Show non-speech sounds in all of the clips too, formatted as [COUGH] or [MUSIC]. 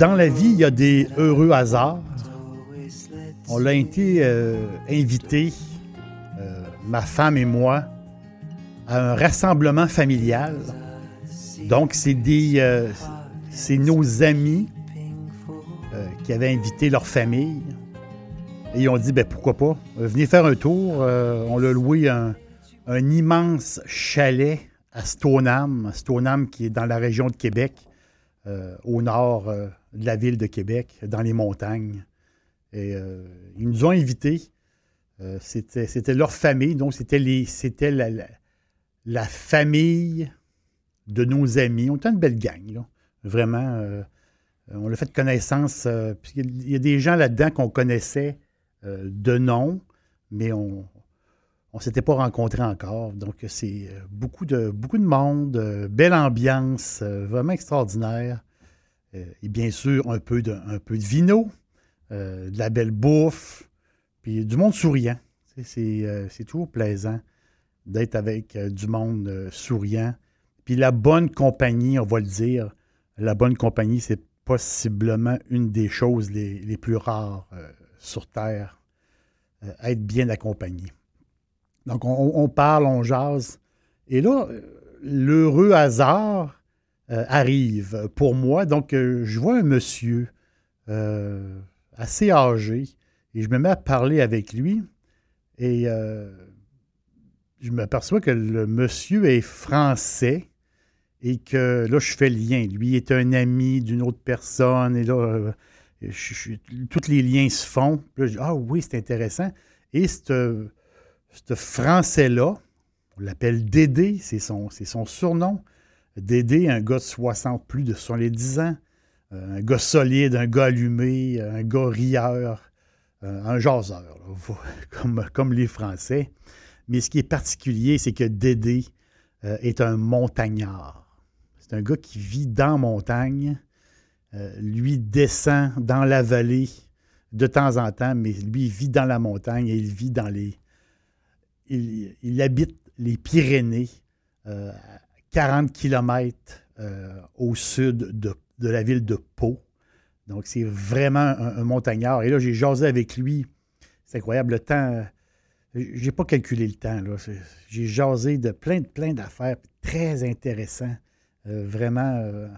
Dans la vie, il y a des heureux hasards. On l'a été euh, invité, euh, ma femme et moi, à un rassemblement familial. Donc, c'est des, euh, c'est nos amis qui avaient invité leur famille. Et ils ont dit, ben pourquoi pas, venez faire un tour. on a loué un, un, immense chalet à Stoneham, Stoneham qui est dans la région de Québec, au nord de la ville de Québec, dans les montagnes. Euh, ils nous ont invités. Euh, c'était leur famille, donc c'était la, la, famille de nos amis. On était une belle gang, vraiment. Euh, on a fait connaissance. il y a des gens là-dedans qu'on connaissait de nom, mais on ne s'était pas rencontrés encore. Donc, c'est beaucoup de, beaucoup de monde, belle ambiance, vraiment extraordinaire. Euh, et bien sûr, un peu de, un de vino, euh, de la belle bouffe, puis du monde souriant. Euh, c'est toujours plaisant d'être avec du monde souriant. Puis la bonne compagnie, on va le dire, la bonne compagnie, c'est possiblement une des choses les, plus rares sur Terre, être bien accompagné. Donc, on, parle, on jase. Et là, l'heureux hasard euh, arrive pour moi. Donc, euh, je vois un monsieur euh, assez âgé et je me mets à parler avec lui et je m'aperçois que le monsieur est français et que là, je fais le lien. Lui est un ami d'une autre personne et là, tous les liens se font. Là, je dis, ah oui, c'est intéressant. Et ce français-là, on l'appelle Dédé, c'est son, surnom d'aider un gars de 60, plus de 70 ans, euh, un gars solide, un gars allumé, un gars rieur, euh, un jaseur, [LAUGHS] comme, les Français. Mais ce qui est particulier, c'est que Dédé euh, est un montagnard. C'est un gars qui vit dans montagne. lui descend dans la vallée de temps en temps, mais lui vit dans la montagne et il vit dans les. Il, habite les Pyrénées 40 km euh, au sud de, la ville de Pau. Donc, c'est vraiment un, montagnard. Et là, j'ai jasé avec lui. C'est incroyable. Le temps, j'ai pas calculé le temps. J'ai jasé de plein, plein d'affaires très intéressant. Euh, vraiment, euh,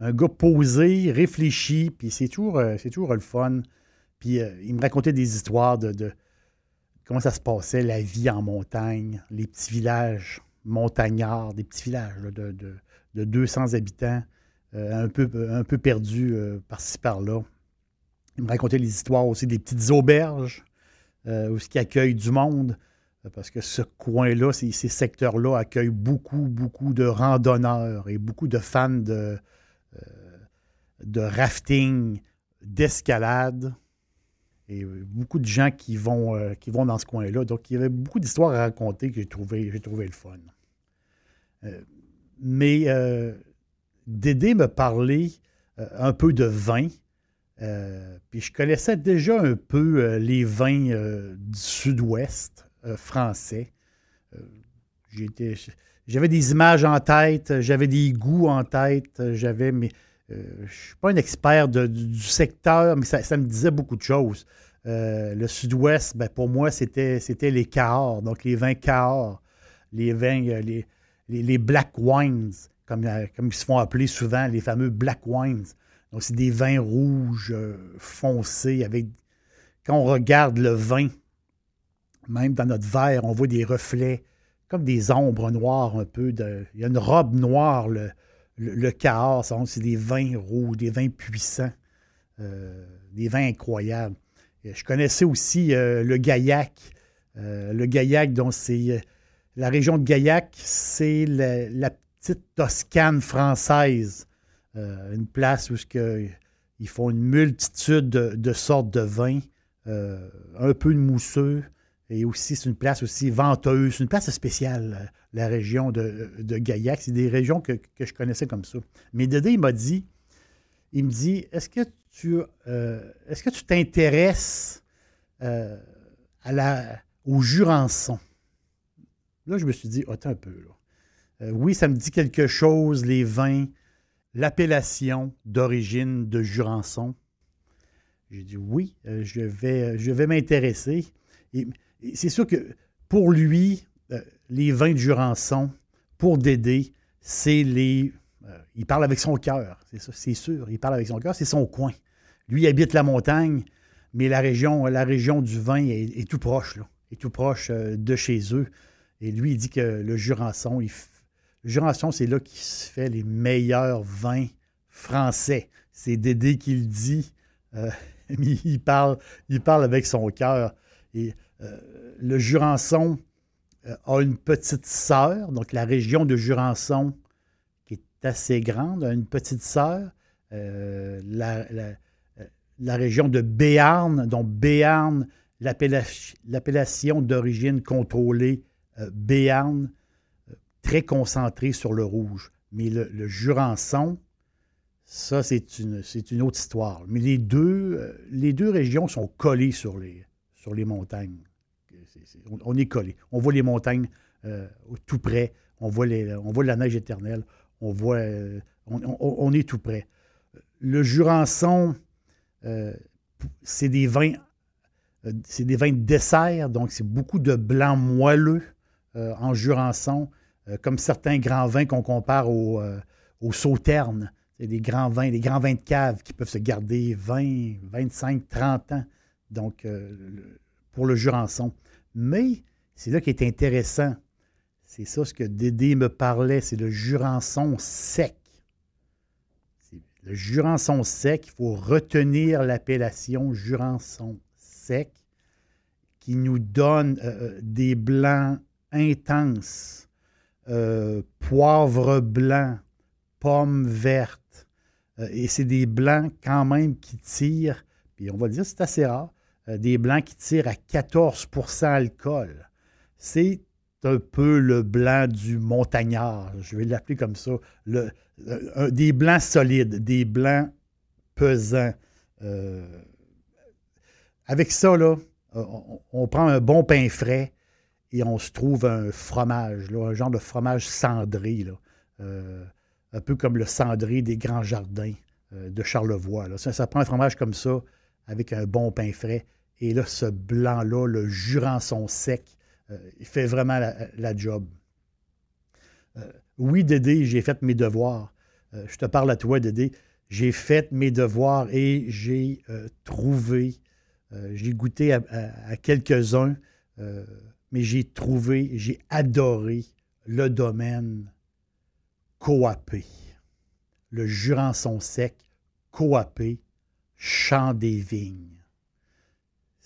un gars posé, réfléchi, puis c'est toujours, toujours le fun. Puis il me racontait des histoires de, comment ça se passait, la vie en montagne, les petits villages montagnards, des petits villages de, de, 200 habitants, euh, un, peu, perdus euh, par-ci par-là. Il me racontait les histoires aussi des petites auberges euh, ce qui accueillent du monde, parce que ce coin-là, ces, secteurs-là accueillent beaucoup, beaucoup de randonneurs et beaucoup de fans de rafting, d'escalade et beaucoup de gens qui vont, qui vont dans ce coin-là. Donc, il y avait beaucoup d'histoires à raconter que j'ai trouvé, j'ai trouvé le fun. Euh, mais euh, Dédé me parlait euh, un peu de vin. puis je connaissais déjà un peu les vins du sud-ouest français. j'avais des images en tête, j'avais des goûts en tête, j'avais mais je ne suis pas un expert du secteur, mais ça, me disait beaucoup de choses. le sud-ouest, ben, pour moi, c'était, les Cahors, donc les vins Cahors, les vins, les, les, black wines, comme, euh, ils se font appeler souvent, les fameux black wines. Donc, c'est des vins rouges foncés avec. Quand on regarde le vin, même dans notre verre, on voit des reflets comme des ombres noires un peu. Il y a une robe noire, le, le, chaos. C'est des vins rouges, des vins puissants, euh, des vins incroyables. je connaissais aussi euh, le Gaillac. Euh, le Gaillac, dont c'est. la région de Gaillac, c'est la, petite Toscane française. une place où ils font une multitude de, de sortes de vins, un peu de mousseux, et aussi, c'est une place aussi venteuse, c'est une place spéciale, euh, la région de, de Gaillac. C'est des régions que, je connaissais comme ça. Mais Dédé, il m'a dit, il me dit, est-ce que tu euh, est-ce que tu t'intéresses euh, à la, au Jurançon? Là, je me suis dit, attends un peu. Oui, ça me dit quelque chose, les vins, l'appellation d'origine de Jurançon. J'ai dit oui, je vais, je vais m'intéresser c'est sûr que pour lui, euh, les vins de Jurançon, pour Dédé, c'est les. Euh, il parle avec son cœur, c'est sûr. Il parle avec son cœur, c'est son coin. Lui, habite la montagne, mais la région, la région du vin est, tout proche, là, est tout proche euh, de chez eux. Et lui, il dit que le Jurançon, il, le Jurançon, c'est là qu'il se fait les meilleurs vins français. C'est Dédé qui le dit. [LAUGHS] il, parle, il parle avec son cœur. Le Jurançon euh, a une petite sœur, donc la région de Jurançon, qui est assez grande, a une petite sœur. Euh, la, région de Béarn, donc Béarn, l'appellation d'origine contrôlée Béarn, très concentrée sur le rouge. Mais le, Jurançon, ça, c'est une, une, autre histoire. Mais les deux, les deux régions sont collées sur les, sur les montagnes on, est collé. On voit les montagnes euh, tout près. On voit, la neige éternelle. On. Euh, est tout près. Le Jurançon, euh, c'est des vins. c'est des vins de dessert, donc c'est beaucoup de blanc moelleux en Jurançon, comme certains grands vins qu'on compare aux au sauternes. C'est des grands vins, des grands vins de cave qui peuvent se garder 20, 25, 30 ans. Donc, pour le Jurançon. Mais c'est là qui est intéressant. C'est ça ce que Dédé me parlait, c'est le jurançon sec. Le jurançon sec, il faut retenir l'appellation jurançon sec qui nous donne euh, euh, des blancs intenses, euh, poivre blanc, pommes vertes. et c'est des blancs quand même qui tirent, puis on va dire c'est assez rare, euh, des blancs qui tirent à 14% alcool. C'est un peu le blanc du montagnard, je vais l'appeler comme ça. Euh, des blancs solides, des blancs pesants. Euh, avec ça, là, on, prend un bon pain frais et on se trouve un fromage, un genre de fromage cendré, un peu comme le cendré des grands jardins de Charlevoix. Ça prend un fromage comme ça avec un bon pain frais et là, ce blanc-là, le jurançon sec, euh, il fait vraiment la, job. Euh, oui, Dédé, j'ai fait mes devoirs. Euh, je te parle à toi, Dédé. J'ai fait mes devoirs et j'ai trouvé, j'ai goûté à, quelques-uns, mais j'ai trouvé, j'ai adoré le domaine coapé. Le Jurançon sec, coapé, champ des vignes.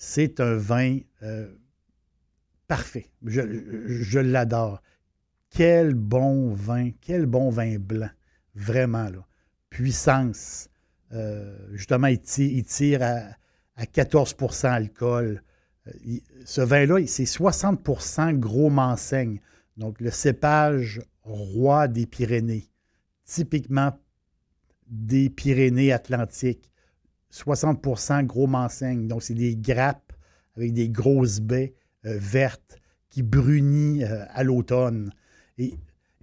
C'est un vin euh, parfait. Je, l'adore. Quel bon vin, quel bon vin blanc. Vraiment, là. Puissance. Euh, justement, il tire, à, 14% alcool. Euh, ce vin-là, c'est 60% gros menseigne. Donc, le cépage roi des Pyrénées. Typiquement des Pyrénées atlantiques. 60% gros menseigne. Donc, c'est des grappes avec des grosses baies euh, vertes qui brunissent euh, à l'automne. Et,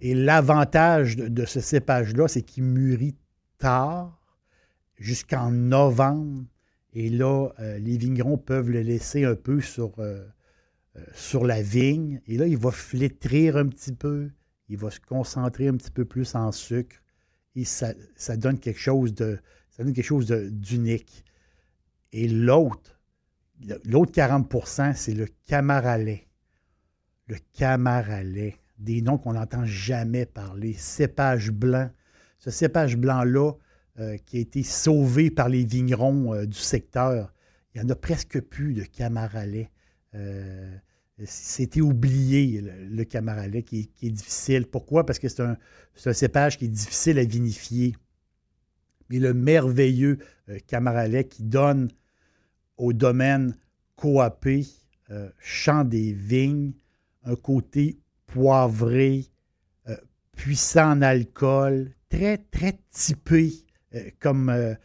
l'avantage de, ce cépage-là, c'est qu'il mûrit tard, jusqu'en novembre. Et là, euh, les vignerons peuvent le laisser un peu sur, sur la vigne. Et là, il va flétrir un petit peu. Il va se concentrer un petit peu plus en sucre. Et ça donne quelque chose de, Ça donne quelque chose d'unique. Et l'autre, l'autre 40% c'est le camaralais. Le camaralais. Des noms qu'on n'entend jamais parler. Cépage blanc. Ce cépage blanc-là, euh, qui a été sauvé par les vignerons euh, du secteur, il n'y en a presque plus de camaralais. Euh, c'était oublié, le, camaralais, qui, est difficile. Pourquoi? Parce que c'est un, cépage qui est difficile à vinifier. Mais le merveilleux camaralais qui donne au domaine coapé, euh, champ des vignes, un côté poivré, euh, puissant en alcool, très, très typé euh, comme,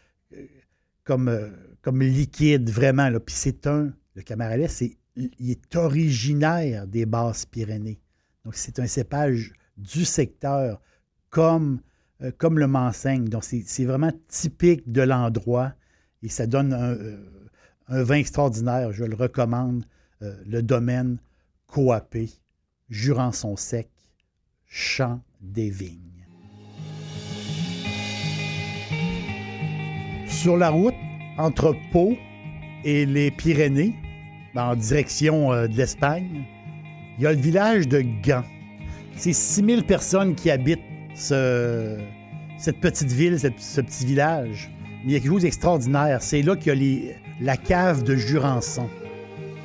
liquide, vraiment. Puis c'est un, le Camaralais, c'est, il est originaire des Basses-Pyrénées. Donc c'est un cépage du secteur comme, comme le Manseigne. Donc c'est, vraiment typique de l'endroit et ça donne un un vin extraordinaire, je le recommande. Euh, le domaine Coapé, Jurançon sec, Champ des vignes. Sur la route, entre Pau et les Pyrénées, ben, en direction euh, de l'Espagne, il y a le village de Gand. C'est 6000 personnes qui habitent cette petite ville, ce petit village. Mais il y a quelque chose d'extraordinaire. C'est là qu'il y a la cave de Jurançon.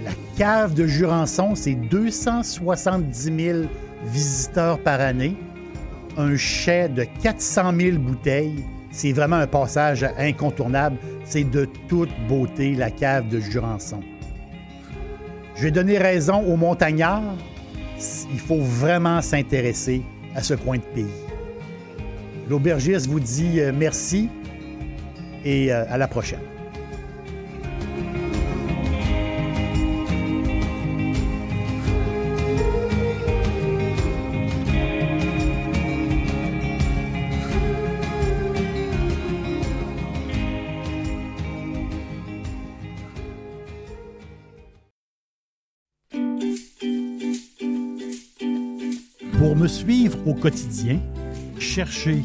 La cave de Jurançon, c'est 270 000 visiteurs par année, un chai de 400 000 bouteilles. C'est vraiment un passage incontournable. C'est de toute beauté, la cave de Jurançon. Je vais donner raison aux montagnards. Il faut vraiment s'intéresser à ce coin de pays. L'aubergiste vous dit euh, merci et euh, à la prochaine. suivre au quotidien, cherchez